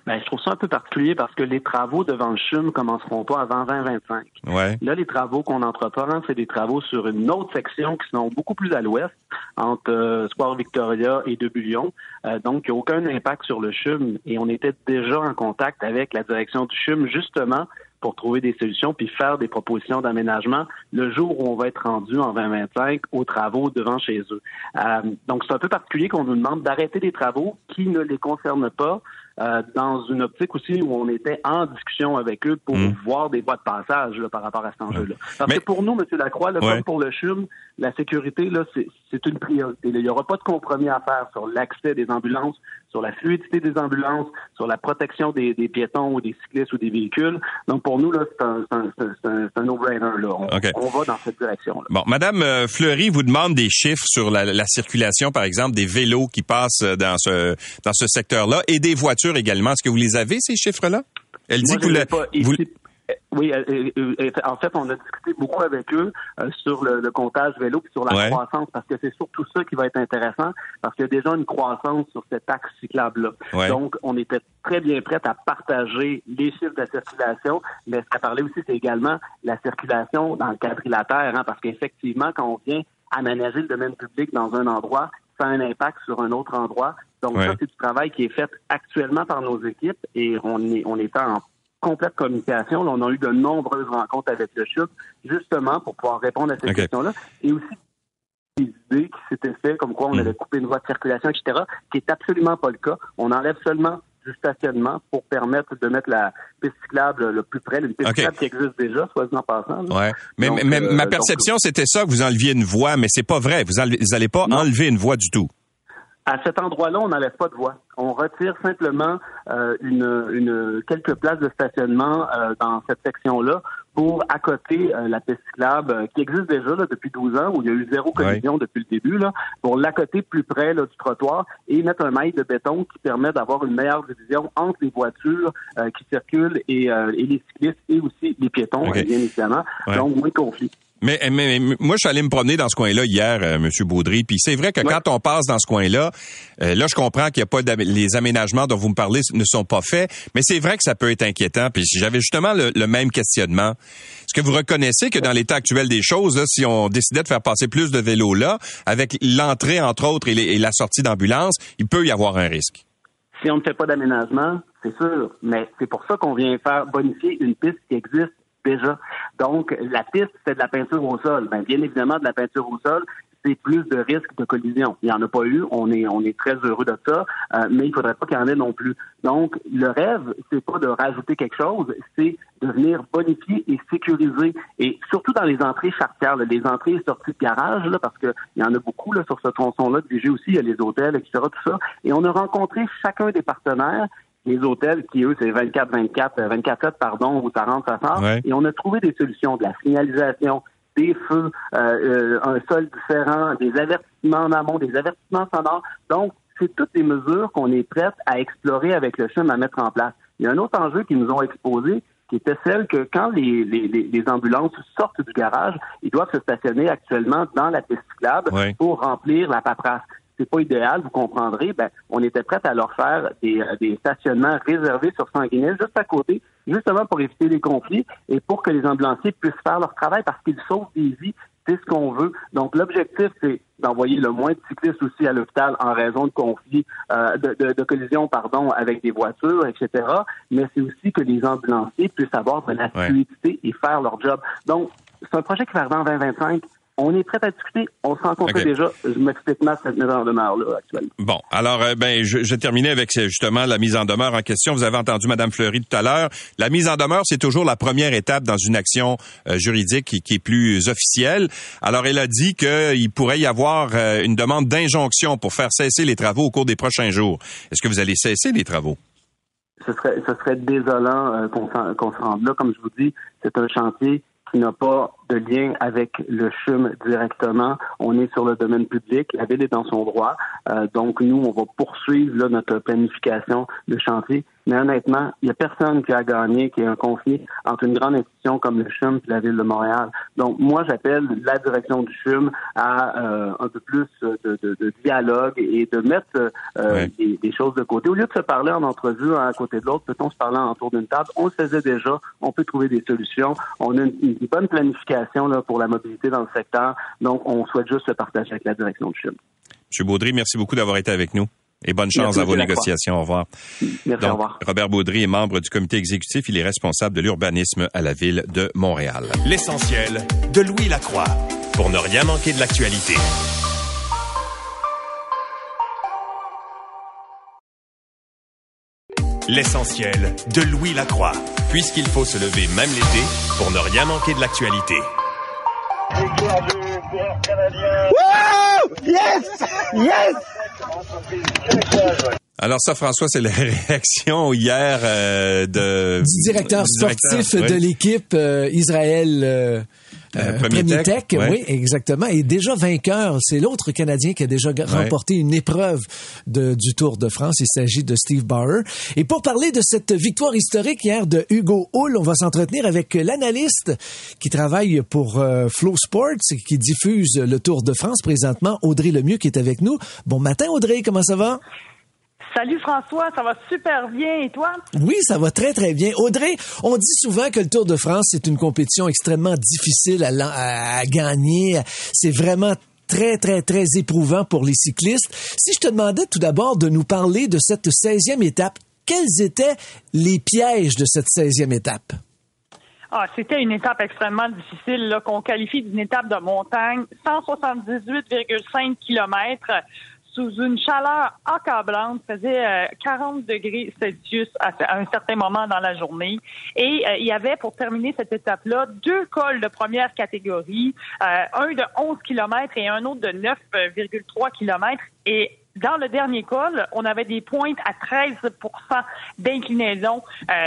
Ben, je trouve ça un peu particulier parce que les travaux devant le CHUM commenceront pas avant 2025. Ouais. Là, les travaux qu'on entreprend, c'est des travaux sur une autre section qui sont beaucoup plus à l'ouest, entre euh, Sport Victoria et De Euh, donc, il n'y a aucun impact sur le CHUM et on était déjà en contact avec la direction du CHUM, justement, pour trouver des solutions puis faire des propositions d'aménagement le jour où on va être rendu en 2025 aux travaux devant chez eux. Euh, donc, c'est un peu particulier qu'on nous demande d'arrêter des travaux qui ne les concernent pas euh, dans une optique aussi où on était en discussion avec eux pour hmm. voir des voies de passage là, par rapport à cet enjeu-là. Parce que pour nous, M. Lacroix, là, comme pour le CHUM, la sécurité, là, c'est une priorité. Il n'y aura pas de compromis à faire sur l'accès des ambulances, sur la fluidité des ambulances, sur la protection des, des piétons ou des cyclistes ou des véhicules. Donc, pour nous, là, c'est un, un, un no-brainer. On, on, va dans cette direction-là. Bon, Madame euh, Fleury vous demande des chiffres sur la, la circulation, par exemple, des vélos qui passent dans ce, dans ce secteur-là et des voitures également. Est-ce que vous les avez, ces chiffres-là? Elle dit que vous, Oui, euh, euh, en fait, on a discuté beaucoup avec eux euh, sur le, comptage vélo et sur la croissance, parce que c'est surtout ça qui va être intéressant, parce qu'il y a déjà une croissance sur cet axe cyclable-là. Donc, on était très bien prêts à partager les chiffres de la circulation, mais ce qu'a parlé aussi, c'est également la circulation dans le quadrilatère, hein, parce qu'effectivement, quand on vient aménager le domaine public dans un endroit, ça a un impact sur un autre endroit. Donc, ça, c'est du travail qui est fait actuellement par nos équipes et on est, on est en complète communication. on a eu de nombreuses rencontres avec le CHUP, justement pour pouvoir répondre à ces questions-là. Et aussi des idées qui s'étaient faites, comme quoi on hmm. allait couper une voie de circulation, etc., qui est absolument pas le cas. On enlève seulement du stationnement pour permettre de mettre la piste cyclable le plus près, une piste cyclable qui existe déjà, soit en passant. Ouais. Mais, mais euh, ma perception, c'était ça, que vous enleviez une voie, mais c'est pas vrai. Vous n'allez pas enlever une voie du tout. À cet endroit-là, on n'enlève pas de voie. On retire simplement euh, une, une, quelques places de stationnement euh, dans cette section-là pour accoter euh, la piste cyclable euh, qui existe déjà là, depuis 12 ans, où il y a eu zéro collision depuis le début, là, pour l'accoter plus près là, du trottoir et mettre un maille de béton qui permet d'avoir une meilleure division entre les voitures qui circulent et, et, les cyclistes et aussi les piétons, bien évidemment. Donc, moins conflit. Mais, mais, moi, je suis allé me promener dans ce coin-là hier, euh, Monsieur Baudry. Puis c'est vrai que quand on passe dans ce coin-là, euh, là, je comprends qu'il y a pas les aménagements dont vous me parlez ne sont pas faits, mais c'est vrai que ça peut être inquiétant. Puis j'avais justement le, même questionnement. Est-ce que vous reconnaissez que dans l'état actuel des choses, si on décidait de faire passer plus de vélos là, avec l'entrée entre autres et, et la sortie d'ambulance, il peut y avoir un risque? Si on ne fait pas d'aménagement, c'est sûr, mais c'est pour ça qu'on vient faire bonifier une piste qui existe déjà. Donc, la piste, c'est de la peinture au sol. Ben, bien évidemment, de la peinture au sol, c'est plus de risques de collision. Il n'y en a pas eu, on est, on est très heureux de ça, euh, mais il faudrait pas qu'il y en ait non plus. Donc, le rêve, c'est pas de rajouter quelque chose, c'est de venir bonifier et sécuriser, et surtout dans les entrées chartières, les entrées et sorties de garage, là, parce qu'il y en a beaucoup là, sur ce tronçon-là, de aussi, il y a les hôtels, etc., tout ça, et on a rencontré chacun des partenaires les hôtels qui, eux, c'est 24-24, 24-7, pardon, où ça rentre, ça sort. Et on a trouvé des solutions, de la signalisation, des feux, euh, euh, un sol différent, des avertissements en amont, des avertissements sonores. Donc, c'est toutes les mesures qu'on est prête à explorer avec le CHUM à mettre en place. Il y a un autre enjeu qu'ils nous ont exposé, qui était celle que quand les, les, les, ambulances sortent du garage, ils doivent se stationner actuellement dans la piste cyclable pour remplir la paperasse c'est pas idéal, vous comprendrez, ben, on était prêt à leur faire des, euh, des stationnements réservés sur Sanguinel, juste à côté, justement pour éviter les conflits et pour que les ambulanciers puissent faire leur travail parce qu'ils sauvent des vies. C'est ce qu'on veut. Donc, l'objectif, c'est d'envoyer le moins de cyclistes aussi à l'hôpital en raison de conflits, euh, de, de, de, collisions, pardon, avec des voitures, etc. Mais c'est aussi que les ambulanciers puissent avoir de la fluidité et faire leur job. Donc, c'est un projet qui va arriver en 2025. On est prêt à discuter. On se rencontre déjà. Je m'explique mal cette mise en demeure-là actuellement. Bon, alors, euh, ben, je, je terminais avec euh, justement la mise en demeure en question. Vous avez entendu Mme Fleury tout à l'heure. La mise en demeure, c'est toujours la première étape dans une action euh, juridique qui, qui, est plus officielle. Alors, elle a dit qu'il pourrait y avoir une demande d'injonction pour faire cesser les travaux au cours des prochains jours. Est-ce que vous allez cesser les travaux? Ce serait, ce serait désolant qu'on se rende là. Comme je vous dis, c'est un chantier qui n'a pas de lien avec le CHUM directement. On est sur le domaine public. La ville est dans son droit. Euh, donc, nous, on va poursuivre là, notre planification de chantier. Mais honnêtement, il n'y a personne qui a gagné, qui a un conflit entre une grande institution comme le CHUM et la ville de Montréal. Donc, moi, j'appelle la direction du CHUM à euh, un peu plus de, de, de, dialogue et de mettre euh, des, des, choses de côté. Au lieu de se parler en entrevue un à côté de l'autre, peut-on se parler autour d'une table? On le faisait déjà. On peut trouver des solutions. On a une, une bonne planification pour la mobilité dans le secteur. Donc, on souhaite juste se partager avec la direction du CHUM. M. Baudry, merci beaucoup d'avoir été avec nous. Et bonne chance à vos négociations. Au revoir. Merci, au revoir. Robert Baudry est membre du comité exécutif. Il est responsable de l'urbanisme à la ville de Montréal. L'essentiel de Louis Lacroix pour ne rien manquer de l'actualité. L'essentiel de Louis Lacroix, puisqu'il faut se lever même l'été pour ne rien manquer de l'actualité. Yes! Yes! Alors ça, François, c'est la réaction hier euh, de du directeur sportif de l'équipe euh, Israël. Euh, euh, Premier, Tech, oui, exactement. Et déjà vainqueur, c'est l'autre Canadien qui a déjà remporté une épreuve de, du Tour de France. Il s'agit de Steve Bauer. Et pour parler de cette victoire historique hier de Hugo Hull, on va s'entretenir avec l'analyste qui travaille pour euh, Flow Sports et qui diffuse le Tour de France présentement, Audrey Lemieux, qui est avec nous. Bon matin, Audrey, comment ça va? Salut François, ça va super bien et toi? Oui, ça va très très bien. Audrey, on dit souvent que le Tour de France c'est une compétition extrêmement difficile à, à gagner. C'est vraiment très, très, très éprouvant pour les cyclistes. Si je te demandais tout d'abord de nous parler de cette 16e étape, quels étaient les pièges de cette 16e étape? Ah, c'était une étape extrêmement difficile qu'on qualifie d'une étape de montagne, 178,5 kilomètres sous une chaleur accablante, faisait 40 euh, degrés Celsius à, un certain moment dans la journée. Et euh, il y avait, pour terminer cette étape-là, deux cols de première catégorie, euh, un de 11 km et un autre de 9,3 km. Et dans le dernier col, on avait des pointes à 13 d'inclinaison.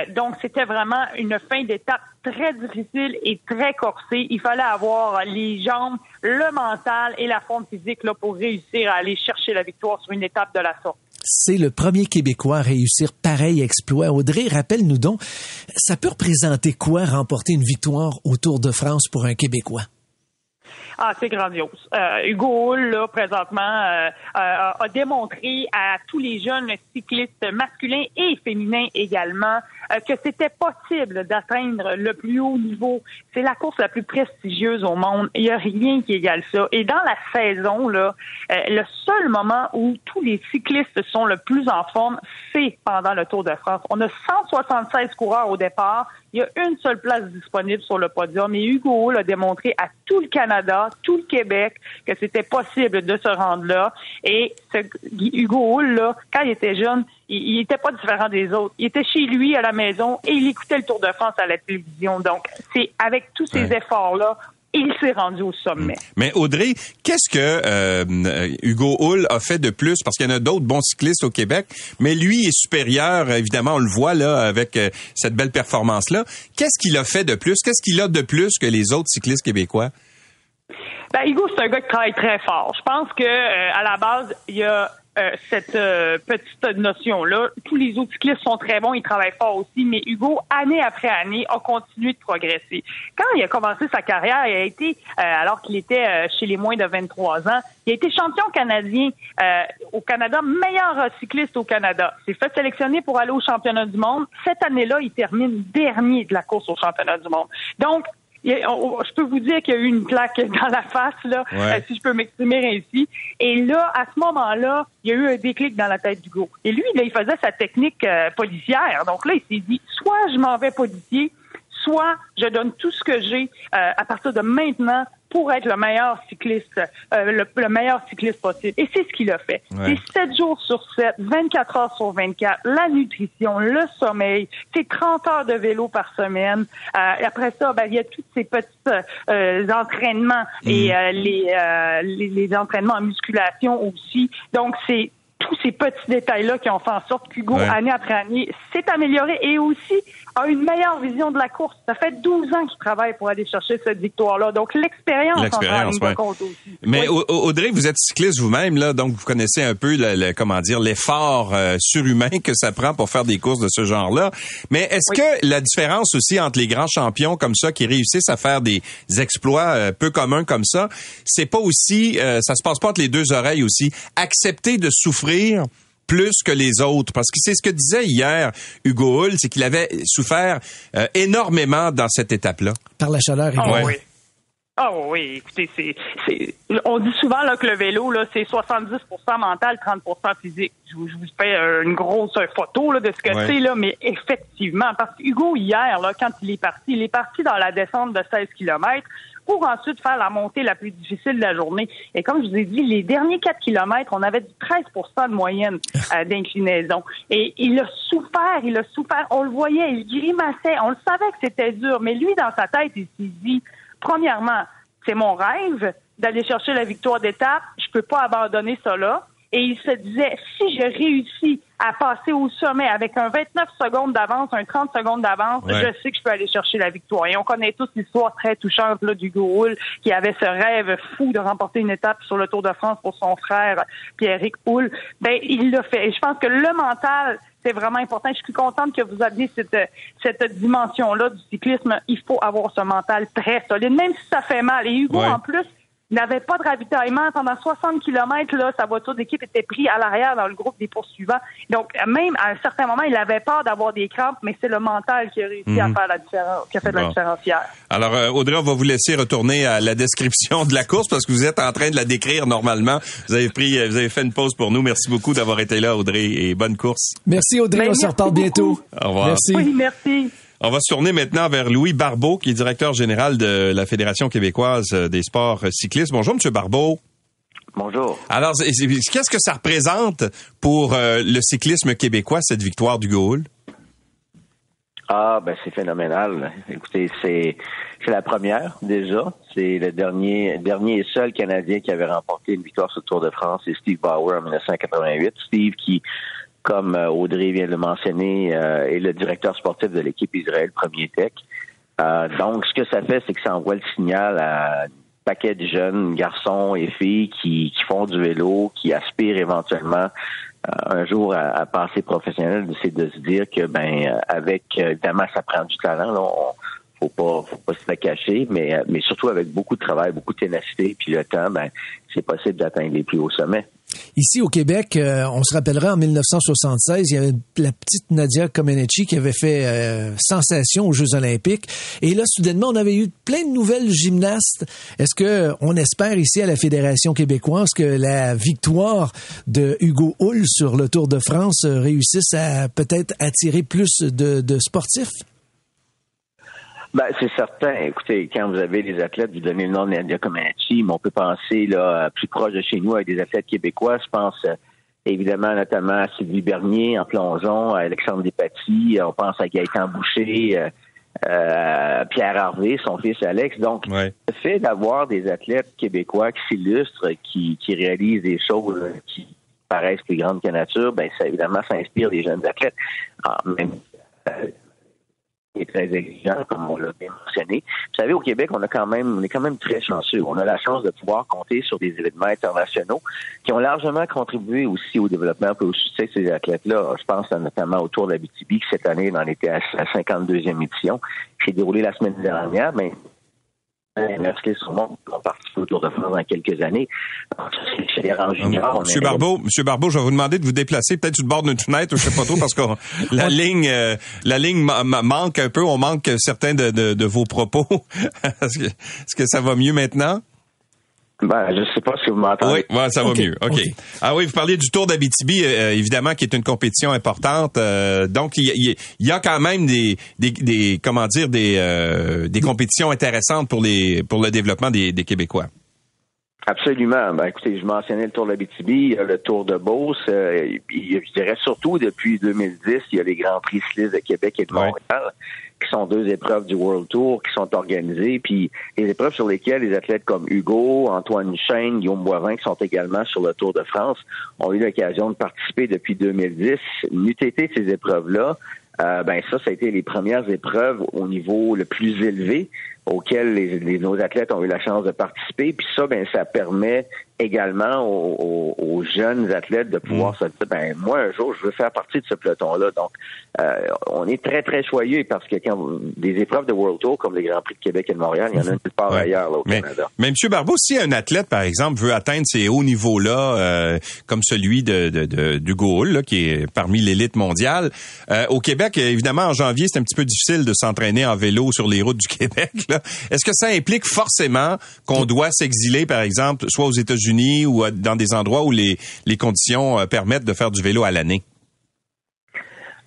Donc, c'était vraiment une fin d'étape très difficile et très corsée. Il fallait avoir les jambes, le mental et la forme physique là, pour réussir à aller chercher la victoire sur une étape de la sorte. C'est le premier Québécois à réussir pareil exploit. Audrey, rappelle-nous donc, ça peut représenter quoi remporter une victoire au Tour de France pour un Québécois? Ah, c'est grandiose. Euh, Hugo Hull, là, présentement, euh, euh, a démontré à tous les jeunes cyclistes masculins et féminins également que c'était possible d'atteindre le plus haut niveau. C'est la course la plus prestigieuse au monde. Il n'y a rien qui égale ça. Et dans la saison, là, le seul moment où tous les cyclistes sont le plus en forme, c'est pendant le Tour de France. On a 176 coureurs au départ. Il y a une seule place disponible sur le podium et Hugo Hull a démontré à tout le Canada, tout le Québec que c'était possible de se rendre là. Et ce, Hugo Hull, là, quand il était jeune, il n'était pas différent des autres. Il était chez lui à la maison et il écoutait le Tour de France à la télévision. Donc, c'est avec tous ces efforts-là il s'est rendu au sommet. Mm. Mais Audrey, qu'est-ce que euh, Hugo Hull a fait de plus? Parce qu'il y en a d'autres bons cyclistes au Québec, mais lui est supérieur, évidemment, on le voit là avec euh, cette belle performance-là. Qu'est-ce qu'il a fait de plus? Qu'est-ce qu'il a de plus que les autres cyclistes québécois? Ben, Hugo, c'est un gars qui travaille très fort. Je pense que euh, à la base, il y a euh, cette euh, petite notion-là. Tous les autres cyclistes sont très bons, ils travaillent fort aussi, mais Hugo, année après année, a continué de progresser. Quand il a commencé sa carrière, il a été, euh, alors qu'il était chez les moins de 23 ans, il a été champion canadien au Canada, meilleur cycliste au Canada. Il s'est fait sélectionner pour aller au championnat du monde. Cette année-là, il termine dernier de la course au championnat du monde. Donc, je peux vous dire qu'il y a eu une claque dans la face, là, euh, si je peux m'exprimer ainsi. Et là, à ce moment-là, il y a eu un déclic dans la tête du gars. Et lui, là, il faisait sa technique euh, policière. Donc là, il s'est dit, soit je m'en vais policier, soit je donne tout ce que j'ai euh, à partir de maintenant pour être le meilleur cycliste, euh, le, meilleur cycliste possible. Et c'est ce qu'il a fait. C'est 7 jours sur 7, 24 heures sur 24, la nutrition, le sommeil, c'est 30 heures de vélo par semaine. Euh, après ça, ben, il y a tous ces petits euh, entraînements et mm. les, les, les entraînements en musculation aussi. Donc, c'est tous ces petits détails-là qui ont fait en sorte qu'Hugo, année après année, s'est amélioré et aussi a une meilleure vision de la course. Ça fait 12 ans qu'il travaille pour aller chercher cette victoire-là. Donc, l'expérience l'expérience ouais. compte aussi. Mais Audrey, vous êtes cycliste vous-même, là, donc vous connaissez un peu, le, comment dire, l'effort euh, surhumain que ça prend pour faire des courses de ce genre-là. Mais est-ce que la différence aussi entre les grands champions comme ça qui réussissent à faire des exploits euh, peu communs comme ça, c'est pas aussi, euh, ça se passe pas entre les deux oreilles aussi, accepter de souffrir plus que les autres. Parce que c'est ce que disait hier Hugo Hull, c'est qu'il avait souffert euh, énormément dans cette étape-là. Par la chaleur, ah, oui. Ah oui, écoutez, c'est, on dit souvent là, que le vélo, là, c'est 70% mental, 30% physique. Je vous, je vous fais une grosse photo là, de ce que c'est, là, mais effectivement, parce que Hugo, hier, là, quand il est parti, il est parti dans la descente de 16 km pour ensuite faire la montée la plus difficile de la journée. Et comme je vous ai dit, les derniers 4 kilomètres, on avait du 13% de moyenne euh, d'inclinaison. Et il a souffert, il a souffert. On le voyait, il grimaçait. On le savait que c'était dur. Mais lui, dans sa tête, il s'est dit, premièrement, c'est mon rêve d'aller chercher la victoire d'étape. Je peux pas abandonner ça là. Et il se disait, si je réussis à passer au sommet avec un 29 secondes d'avance, un 30 secondes d'avance, je sais que je peux aller chercher la victoire. Et on connaît tous l'histoire très touchante là, du Houle qui avait ce rêve fou de remporter une étape sur le Tour de France pour son frère Pierre-Éric Houle. Ben, il l'a fait. Et je pense que le mental, c'est vraiment important. Je suis contente que vous aviez cette, cette dimension-là du cyclisme. Il faut avoir ce mental très solide, même si ça fait mal. Et Hugo, en plus, n'avait pas de ravitaillement. Pendant 60 km, là, sa voiture d'équipe était prise à l'arrière dans le groupe des poursuivants. Donc, même à un certain moment, il avait peur d'avoir des crampes, mais c'est le mental qui a réussi à mhm. faire la différence, qui a fait de la différence hier. Alors, euh, Audrey, on va vous laisser retourner à la description de la course parce que vous êtes en train de la décrire normalement. Vous avez pris, euh, vous avez fait une pause pour nous. Merci beaucoup d'avoir été là, Audrey, et bonne course. Merci, Audrey. On se reparle bientôt. Au revoir. Merci. Oui, merci. On va se tourner maintenant vers Louis Barbeau, qui est directeur général de la Fédération québécoise des sports cyclistes. Bonjour, Monsieur Barbeau. Bonjour. Alors, qu'est-ce que ça représente pour euh, le cyclisme québécois, cette victoire du Gaulle? Ah, ben c'est phénoménal. Écoutez, c'est c'est la première déjà. C'est le dernier dernier et seul Canadien qui avait remporté une victoire sur le Tour de France, c'est Steve Bauer en 1988. Steve qui comme euh, Audrey vient de le mentionner, euh, est le directeur sportif de l'équipe Israël Premier Tech. Euh, donc, ce que ça fait, c'est que ça envoie le signal à un paquet de jeunes garçons et filles qui, font du vélo, qui aspirent éventuellement un jour à, passer professionnel, c'est de se dire que ben avec évidemment ça prend du talent, là, on, faut pas faut pas se la cacher, mais mais surtout avec beaucoup de travail, beaucoup de ténacité, puis le temps, ben c'est possible d'atteindre les plus hauts sommets. Ici au Québec, euh, on se rappellera en 1976, il y avait la petite Nadia Comaneci qui avait fait euh, sensation aux Jeux Olympiques. Et là, soudainement, on avait eu plein de nouvelles gymnastes. Est-ce que on espère ici à la Fédération québécoise que la victoire de Hugo Hull sur le Tour de France réussisse à peut-être attirer plus de, de sportifs? Ben, c'est certain. Écoutez, quand vous avez des athlètes, vous donnez le nom de Nadia Comaneci, mais on peut penser là plus proche de chez nous avec des athlètes québécois. Je pense euh, évidemment notamment à Sylvie Bernier en plongeon, à Alexandre Despatie, on pense à Gaëtan Boucher, euh, euh Pierre Harvey, son fils Alex. Donc, le fait d'avoir des athlètes québécois qui s'illustrent, qui, qui réalisent des choses qui paraissent plus grandes que nature, ben ça évidemment ça inspire les jeunes athlètes. Ah, même, euh, est très exigeant, comme on l'a bien mentionné. Vous savez, au Québec, on a quand même, on est quand même très chanceux. On a la chance de pouvoir compter sur des événements internationaux qui ont largement contribué aussi au développement et au succès de ces athlètes-là. Je pense notamment au Tour de la BTB, qui cette année en était à la 52e édition, qui s'est déroulé la semaine dernière, mais Sur monde au Tour de France dans quelques années. Monsieur Barbeau, Monsieur Barbeau, je vais vous demander de vous déplacer peut-être sur le bord d'une fenêtre, je sais pas trop, parce que la ligne, euh, la ligne manque un peu. On manque certains de, de, de vos propos. est-ce que, est-ce que ça va mieux maintenant? Ben, je sais pas si vous m'entendez. Oui, ça va mieux. OK. Ah oui, vous parliez du Tour d'Abitibi, euh, évidemment, qui est une compétition importante. Euh, donc, il y, a quand même des, des, des comment dire, des, euh, des compétitions intéressantes pour les pour le développement des, des Québécois. Absolument. Ben, écoutez, je mentionnais le Tour d'Abitibi, le Tour de Beauce. je dirais surtout depuis 2010, il y a les Grands Prix cyclistes de Québec et de Montréal qui sont deux épreuves du World Tour qui sont organisées, puis les épreuves sur lesquelles les athlètes comme Hugo, Antoine Chaine, Guillaume Boivin, qui sont également sur le Tour de France, ont eu l'occasion de participer depuis 2010. N'eût ces épreuves-là, euh, ben ça, ça a été les premières épreuves au niveau le plus élevé auxquelles les, nos athlètes ont eu la chance de participer. Puis ça, ben ça permet également aux, jeunes athlètes de pouvoir mm. se dire, ben moi un jour je veux faire partie de ce peloton-là. Donc, euh, on est très très choyé parce que quand des épreuves de World Tour comme les Grands Prix de Québec et de Montréal, il y en a une part ailleurs là, au Canada. Mais M. Barbeau, si un athlète par exemple veut atteindre ces hauts niveaux-là, euh, comme celui de, de, de du Gaulle, qui est parmi l'élite mondiale, euh, au Québec, évidemment en janvier c'est un petit peu difficile de s'entraîner en vélo sur les routes du Québec. Est-ce que ça implique forcément qu'on doit s'exiler, par exemple, soit aux États-Unis ou euh, dans des endroits où les, les conditions euh, permettent de faire du vélo à l'année?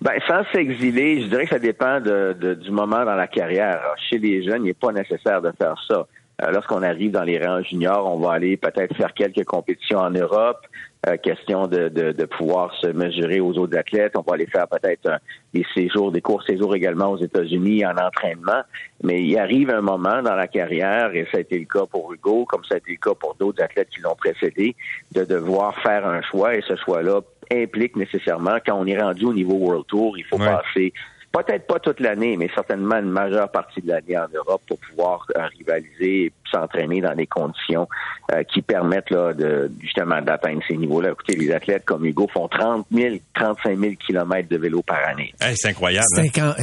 Ben, sans s'exiler, je dirais que ça dépend de, du moment dans la carrière. chez les jeunes, il n'est pas nécessaire de faire ça. Euh, lorsqu'on arrive dans les rangs juniors, on va aller peut-être faire quelques compétitions en Europe, euh, question de, de, de, pouvoir se mesurer aux autres athlètes. On va aller faire peut-être des séjours, des courts séjours également aux États-Unis en entraînement. Mais il arrive un moment dans la carrière, et ça a été le cas pour Hugo, comme ça a été le cas pour d'autres athlètes qui l'ont précédé, de devoir faire un choix. Et ce choix-là implique nécessairement, quand on est rendu au niveau World Tour, il faut passer peut-être pas toute l'année, mais certainement une majeure partie de l'année en Europe pour pouvoir euh, rivaliser et s'entraîner dans des conditions euh, qui permettent là, de, justement d'atteindre ces niveaux-là. Écoutez, les athlètes comme Hugo font 30 000, 35 000 kilomètres de vélo par année. c'est incroyable. Hein?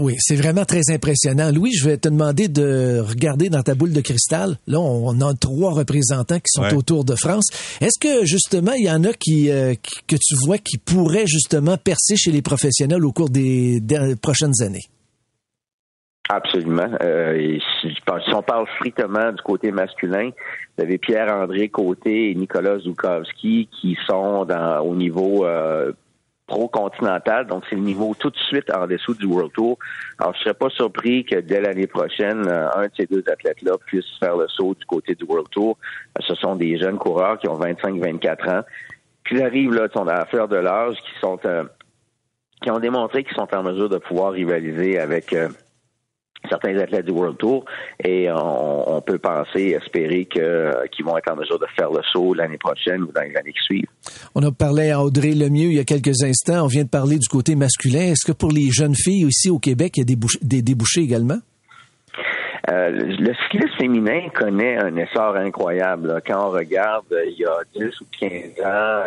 Oui, c'est vraiment très impressionnant. Louis, je vais te demander de regarder dans ta boule de cristal. Là, on a trois représentants qui sont autour de France. Est-ce que justement, il y en a qui, euh, que tu vois qui pourraient justement percer chez les professionnels au cours des prochaines années? Absolument. Euh, si, on parle strictement du côté masculin, vous avez Pierre-André Côté et Nicolas Zukowski qui sont au niveau euh, pro-continental, donc c'est le niveau tout de suite en dessous du World Tour. Alors, je serais pas surpris que dès l'année prochaine, euh, un de ces deux athlètes-là puisse faire le saut du côté du World Tour. Ce sont des jeunes coureurs qui ont 25-24 ans, qui arrivent là, à faire de l'âge, qui sont qui ont démontré qu'ils sont en mesure de pouvoir rivaliser avec euh, certains athlètes du World Tour et on, peut penser, espérer que qu'ils vont être en mesure de faire le saut l'année prochaine ou dans les années qui suivent. On a parlé à Audrey Lemieux il y a quelques instants. On vient de parler du côté masculin. Est-ce que pour les jeunes filles aussi au Québec, il y a des, des débouchés également? Euh, le cyclisme féminin connaît un essor incroyable. Quand on regarde il y a 10 ou 15 ans,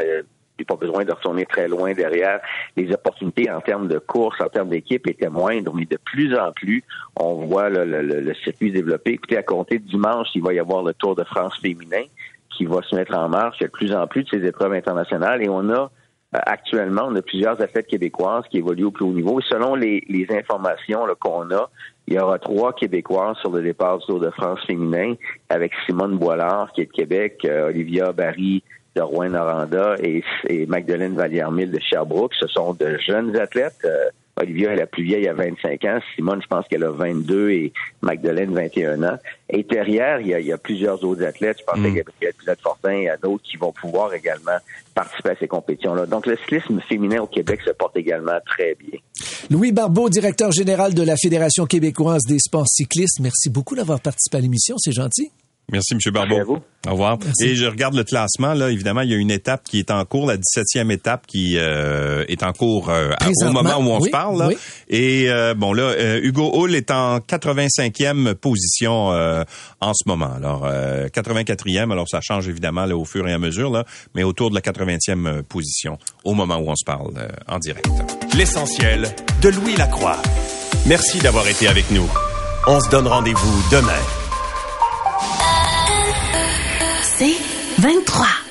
a pas besoin de retourner très loin derrière. Les opportunités en termes de course, en termes d'équipe étaient moindres, mais de plus en plus, on voit le, le, le circuit se développer. Écoutez, à compter dimanche, il va y avoir le Tour de France féminin qui va se mettre en marche. Il y a de plus en plus de ces épreuves internationales et on a euh, actuellement, on a plusieurs athlètes québécoises qui évoluent au plus haut niveau. Selon les, les informations qu'on a, il y aura trois Québécoises sur le départ du Tour de France féminin, avec Simone Boilard, qui est de Québec, euh, Olivia Barry de Rouen-Noranda et, et Magdalene Vallière-Mille de Sherbrooke. Ce sont de jeunes athlètes. Euh, Olivia est la plus vieille à 25 ans. Simone, je pense qu'elle a 22 et Magdalene, 21 ans. Et derrière, il y a, plusieurs autres athlètes. Je pense mm. à Gabriel Pilote-Fortin et à d'autres qui vont pouvoir également participer à ces compétitions-là. Donc, le cyclisme féminin au Québec se porte également très bien. Louis Barbeau, directeur général de la Fédération québécoise des sports cyclistes. Merci beaucoup d'avoir participé à l'émission. C'est gentil. Merci, M. Barbeau. Au revoir. Et je regarde le classement. Là, évidemment, il y a une étape qui est en cours, la 17e étape qui euh, est en cours euh, au moment où on se parle. Là. Et euh, bon, là, Hugo Hull est en 85e position en ce moment. Alors, 84e, alors ça change évidemment là, au fur et à mesure, là, mais autour de la 80e position au moment où on se parle en direct. L'essentiel de Louis Lacroix. Merci d'avoir été avec nous. On se donne rendez-vous demain. 23.